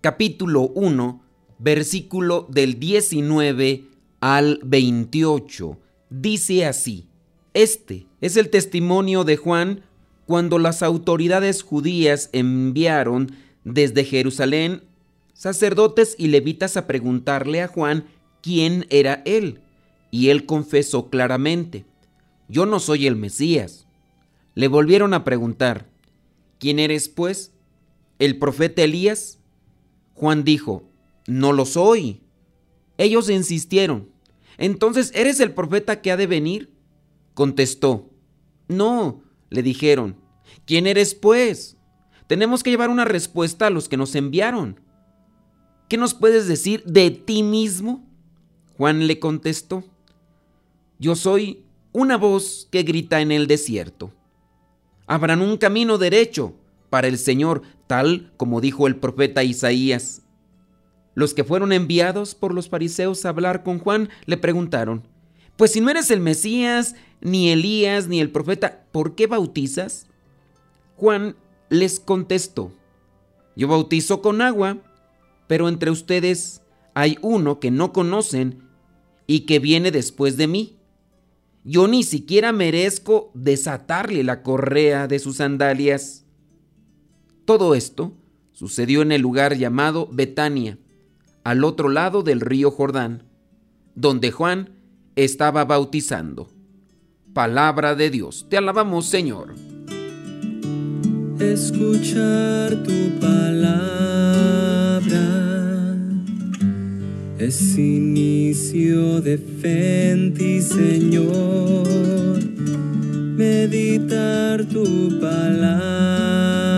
capítulo 1, versículo del 19 al 28. Dice así, este es el testimonio de Juan cuando las autoridades judías enviaron desde Jerusalén sacerdotes y levitas a preguntarle a Juan quién era él. Y él confesó claramente, yo no soy el Mesías le volvieron a preguntar, ¿quién eres pues? ¿El profeta Elías? Juan dijo, no lo soy. Ellos insistieron, entonces, ¿eres el profeta que ha de venir? Contestó, no, le dijeron, ¿quién eres pues? Tenemos que llevar una respuesta a los que nos enviaron. ¿Qué nos puedes decir de ti mismo? Juan le contestó, yo soy una voz que grita en el desierto abran un camino derecho para el Señor, tal como dijo el profeta Isaías. Los que fueron enviados por los fariseos a hablar con Juan le preguntaron, pues si no eres el Mesías, ni Elías, ni el profeta, ¿por qué bautizas? Juan les contestó, yo bautizo con agua, pero entre ustedes hay uno que no conocen y que viene después de mí yo ni siquiera merezco desatarle la correa de sus sandalias. Todo esto sucedió en el lugar llamado Betania, al otro lado del río Jordán, donde Juan estaba bautizando. Palabra de Dios, te alabamos Señor. Escuchar tu palabra es inicio de fe en ti, Señor. Meditar tu palabra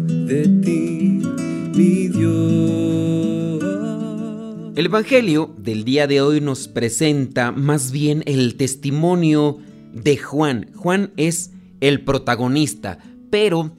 El Evangelio del día de hoy nos presenta más bien el testimonio de Juan. Juan es el protagonista, pero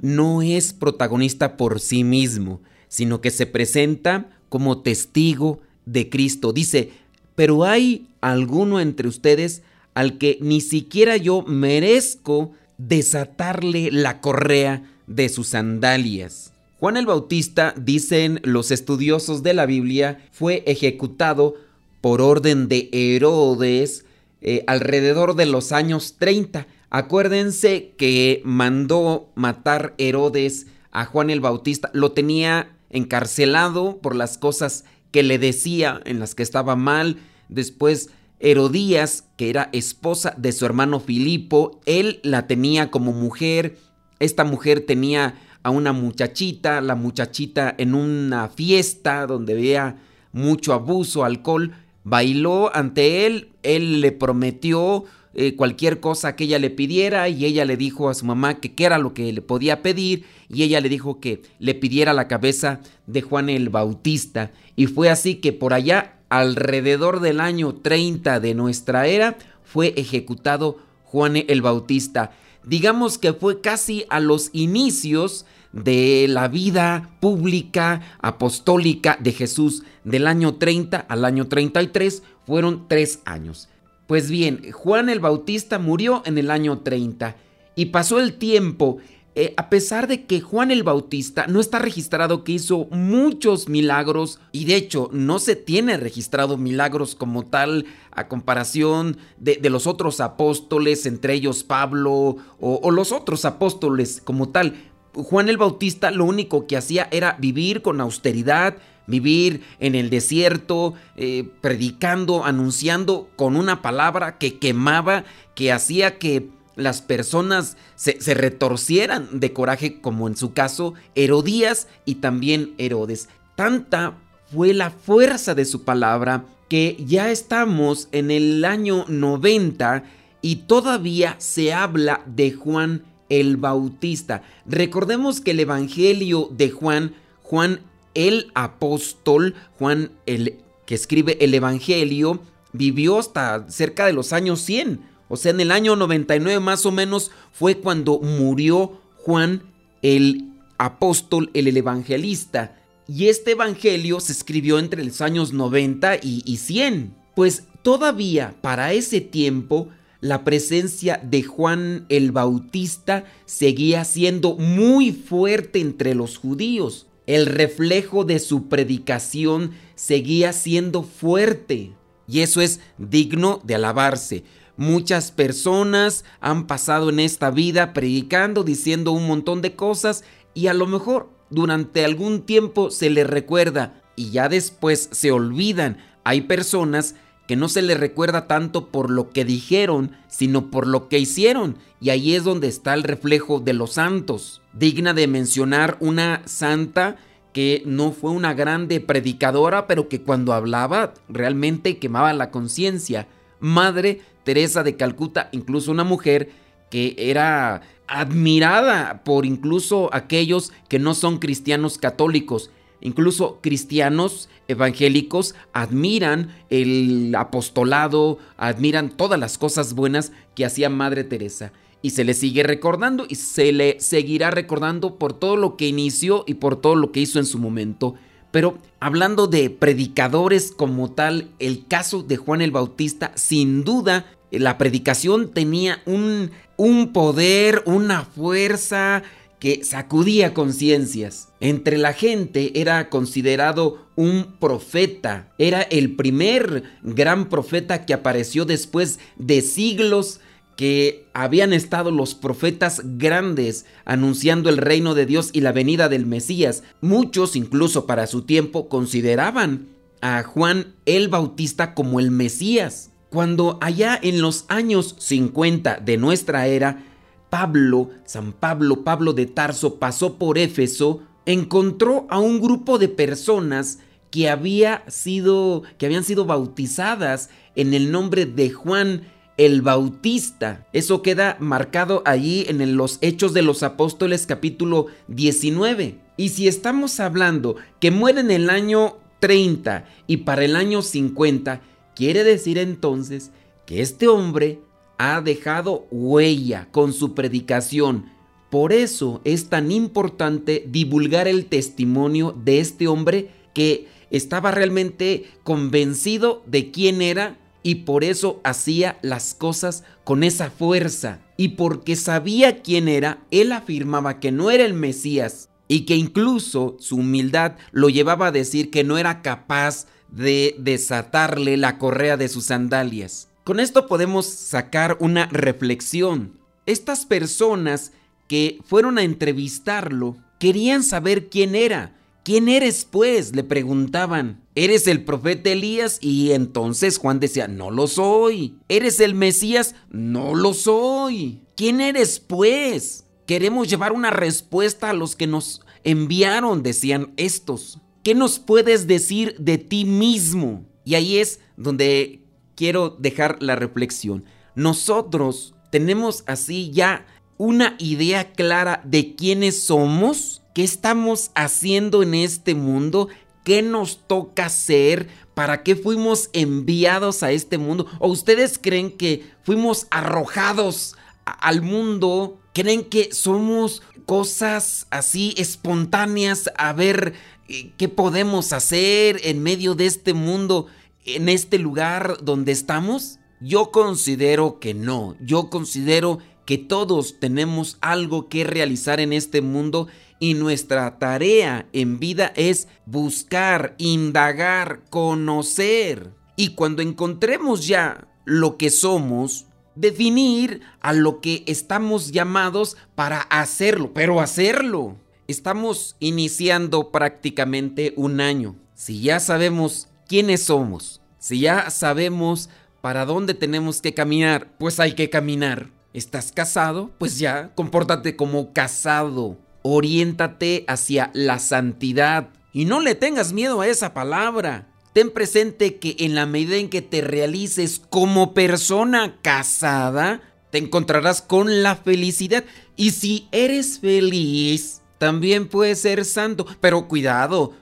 no es protagonista por sí mismo, sino que se presenta como testigo de Cristo. Dice, pero hay alguno entre ustedes al que ni siquiera yo merezco desatarle la correa de sus sandalias. Juan el Bautista, dicen los estudiosos de la Biblia, fue ejecutado por orden de Herodes eh, alrededor de los años 30. Acuérdense que mandó matar Herodes a Juan el Bautista, lo tenía encarcelado por las cosas que le decía en las que estaba mal. Después Herodías, que era esposa de su hermano Filipo, él la tenía como mujer. Esta mujer tenía a una muchachita, la muchachita en una fiesta donde veía mucho abuso, alcohol, bailó ante él, él le prometió eh, cualquier cosa que ella le pidiera y ella le dijo a su mamá que qué era lo que le podía pedir y ella le dijo que le pidiera la cabeza de Juan el Bautista y fue así que por allá alrededor del año 30 de nuestra era fue ejecutado Juan el Bautista. Digamos que fue casi a los inicios de la vida pública apostólica de Jesús del año 30 al año 33 fueron tres años. Pues bien, Juan el Bautista murió en el año 30 y pasó el tiempo. Eh, a pesar de que Juan el Bautista no está registrado que hizo muchos milagros y de hecho no se tiene registrado milagros como tal a comparación de, los otros apóstoles, entre ellos Pablo o los otros apóstoles como tal, Juan el Bautista lo único que hacía era vivir con austeridad, vivir en el desierto, eh, predicando, anunciando con una palabra que quemaba, que hacía que las personas se, retorcieran de coraje, como en su caso Herodías y también Herodes. Tanta fue la fuerza de su palabra que ya estamos en el año 90 y todavía se habla de Juan el Bautista. Recordemos que el Evangelio de Juan, Juan el apóstol, Juan el que escribe el Evangelio, vivió hasta cerca de los años 100. O sea, en el año 99 más o menos fue cuando murió Juan el apóstol, el, evangelista. Y este evangelio se escribió entre los años 90 y, y 100. Pues todavía para ese tiempo la presencia de Juan el Bautista seguía siendo muy fuerte entre los judíos. El reflejo de su predicación seguía siendo fuerte. Y eso es digno de alabarse. Muchas personas han pasado en esta vida predicando, diciendo un montón de cosas y a lo mejor durante algún tiempo se les recuerda y ya después se olvidan. Hay personas que no se les recuerda tanto por lo que dijeron, sino por lo que hicieron. Y ahí es donde está el reflejo de los santos. Digna de mencionar una santa que no fue una grande predicadora, pero que cuando hablaba realmente quemaba la conciencia. Madre Teresa de Calcuta, incluso una mujer que era admirada por incluso aquellos que no son cristianos católicos Incluso cristianos evangélicos admiran el apostolado, admiran todas las cosas buenas que hacía Madre Teresa. Y se le sigue recordando y se le seguirá recordando por todo lo que inició y por todo lo que hizo en su momento. Pero hablando de predicadores como tal, el caso de Juan el Bautista, sin duda, la predicación tenía un, un poder, una fuerza, que sacudía conciencias. Entre la gente era considerado un profeta, era el primer gran profeta que apareció después de siglos que habían estado los profetas grandes anunciando el reino de Dios y la venida del Mesías. Muchos, incluso para su tiempo, consideraban a Juan el Bautista como el Mesías. Cuando allá en los años 50 de nuestra era, Pablo, San Pablo, Pablo de Tarso, pasó por Éfeso, encontró a un grupo de personas que, había sido, que habían sido bautizadas en el nombre de Juan el Bautista. Eso queda marcado allí en los Hechos de los Apóstoles capítulo 19. Y si estamos hablando que muere en el año 30 y para el año 50, quiere decir entonces que este hombre ha dejado huella con su predicación. Por eso es tan importante divulgar el testimonio de este hombre que estaba realmente convencido de quién era y por eso hacía las cosas con esa fuerza. Y porque sabía quién era, él afirmaba que no era el Mesías y que incluso su humildad lo llevaba a decir que no era capaz de desatarle la correa de sus sandalias. Con esto podemos sacar una reflexión. Estas personas que fueron a entrevistarlo querían saber quién era. ¿Quién eres pues? Le preguntaban. ¿Eres el profeta Elías? Y entonces Juan decía, no lo soy. ¿Eres el Mesías? No lo soy. ¿Quién eres pues? Queremos llevar una respuesta a los que nos enviaron, decían estos. ¿Qué nos puedes decir de ti mismo? Y ahí es donde quiero dejar la reflexión. Nosotros tenemos así ya una idea clara de quiénes somos, qué estamos haciendo en este mundo, qué nos toca hacer, para qué fuimos enviados a este mundo. ¿O ustedes creen que fuimos arrojados al mundo? ¿Creen que somos cosas así espontáneas a ver qué podemos hacer en medio de este mundo? en este lugar donde estamos? Yo considero que no. Yo considero que todos tenemos algo que realizar en este mundo y nuestra tarea en vida es buscar, indagar, conocer. Y cuando encontremos ya lo que somos, definir a lo que estamos llamados para hacerlo, pero hacerlo. Estamos iniciando prácticamente un año. Si ya sabemos quiénes somos, si ya sabemos para dónde tenemos que caminar, pues hay que caminar. ¿Estás casado? Pues ya, compórtate como casado. Oriéntate hacia la santidad. Y no le tengas miedo a esa palabra. Ten presente que en la medida en que te realices como persona casada, te encontrarás con la felicidad. Y si eres feliz, también puedes ser santo. Pero cuidado,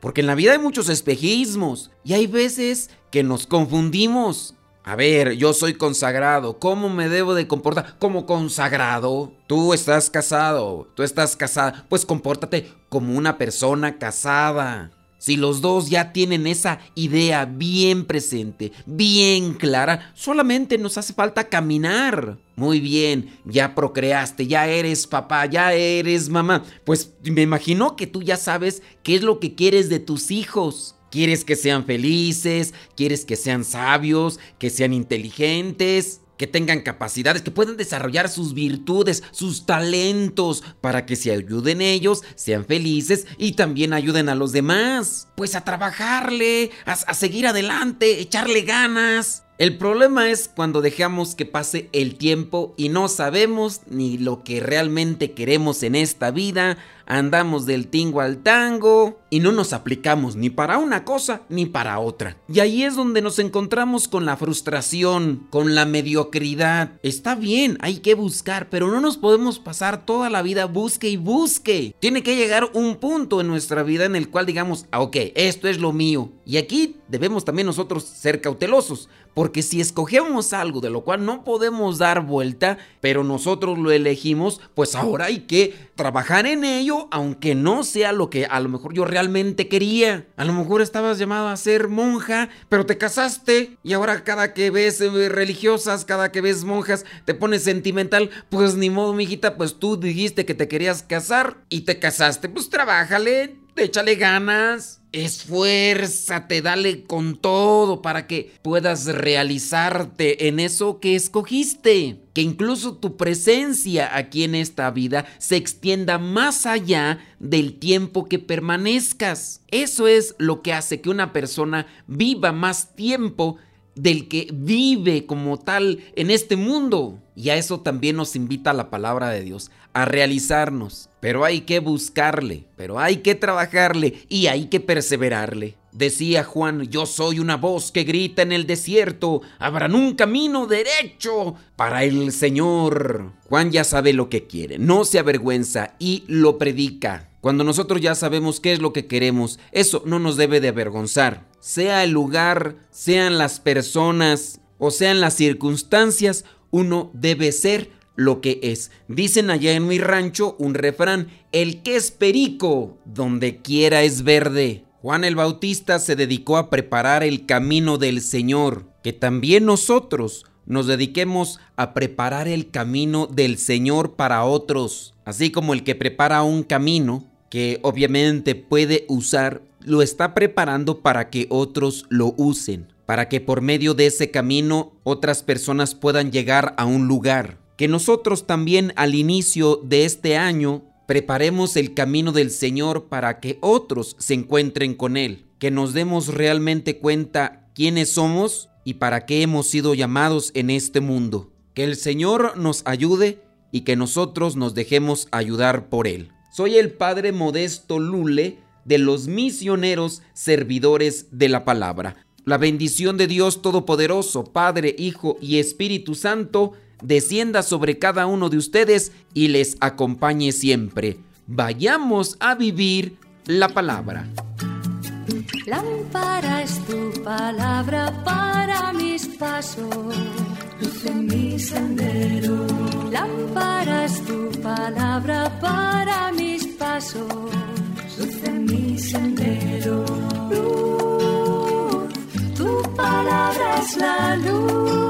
porque en la vida hay muchos espejismos y hay veces que nos confundimos. A ver, yo soy consagrado, ¿cómo me debo de comportar como consagrado? Tú estás casado, tú estás casada, pues compórtate como una persona casada. Si los dos ya tienen esa idea bien presente, bien clara, solamente nos hace falta caminar. Muy bien, ya procreaste, ya eres papá, ya eres mamá. Pues me imagino que tú ya sabes qué es lo que quieres de tus hijos. Quieres que sean felices, quieres que sean sabios, que sean inteligentes, que tengan capacidades, que puedan desarrollar sus virtudes, sus talentos, para que se ayuden ellos, sean felices y también ayuden a los demás. Pues a trabajarle, a, a seguir adelante, echarle ganas. El problema es cuando dejamos que pase el tiempo y no sabemos ni lo que realmente queremos en esta vida, andamos del tingo al tango y no nos aplicamos ni para una cosa ni para otra. Y ahí es donde nos encontramos con la frustración, con la mediocridad. Está bien, hay que buscar, pero no nos podemos pasar toda la vida busque y busque. Tiene que llegar un punto en nuestra vida en el cual digamos, ah, ok, esto es lo mío. Y aquí debemos también nosotros ser cautelosos, porque si escogemos algo de lo cual no podemos dar vuelta, pero nosotros lo elegimos, pues ahora hay que trabajar en ello, aunque no sea lo que a lo mejor yo realmente quería. A lo mejor estabas llamado a ser monja, pero te casaste y ahora cada que ves eh, religiosas, cada que ves monjas, te pones sentimental. Pues ni modo, mijita, pues tú dijiste que te querías casar y te casaste. Pues trabájale, échale ganas. Esfuérzate, dale con todo para que puedas realizarte en eso que escogiste. Que incluso tu presencia aquí en esta vida se extienda más allá del tiempo que permanezcas. Eso es lo que hace que una persona viva más tiempo del que vive como tal en este mundo. Y a eso también nos invita la palabra de Dios, a realizarnos. Pero hay que buscarle, pero hay que trabajarle y hay que perseverarle. Decía Juan, yo soy una voz que grita en el desierto, habrán un camino derecho para el Señor. Juan ya sabe lo que quiere, no se avergüenza y lo predica. Cuando nosotros ya sabemos qué es lo que queremos, eso no nos debe de avergonzar. Sea el lugar, sean las personas o sean las circunstancias, uno debe ser lo que es. Dicen allá en mi rancho un refrán, el que es perico, donde quiera es verde. Juan el Bautista se dedicó a preparar el camino del Señor, que también nosotros nos dediquemos a preparar el camino del Señor para otros, así como el que prepara un camino, que obviamente puede usar, lo está preparando para que otros lo usen, para que por medio de ese camino otras personas puedan llegar a un lugar. Que nosotros también al inicio de este año preparemos el camino del Señor para que otros se encuentren con Él, que nos demos realmente cuenta quiénes somos y para qué hemos sido llamados en este mundo. Que el Señor nos ayude y que nosotros nos dejemos ayudar por Él. Soy el Padre Modesto Lule de los misioneros servidores de la palabra. La bendición de Dios Todopoderoso, Padre, Hijo y Espíritu Santo, descienda sobre cada uno de ustedes y les acompañe siempre. Vayamos a vivir la palabra. Lámpara es tu palabra para mis pasos, luz en mi sendero. Lámpara es tu palabra para mis pasos, luz en mi sendero. Luz, tu palabra es la luz.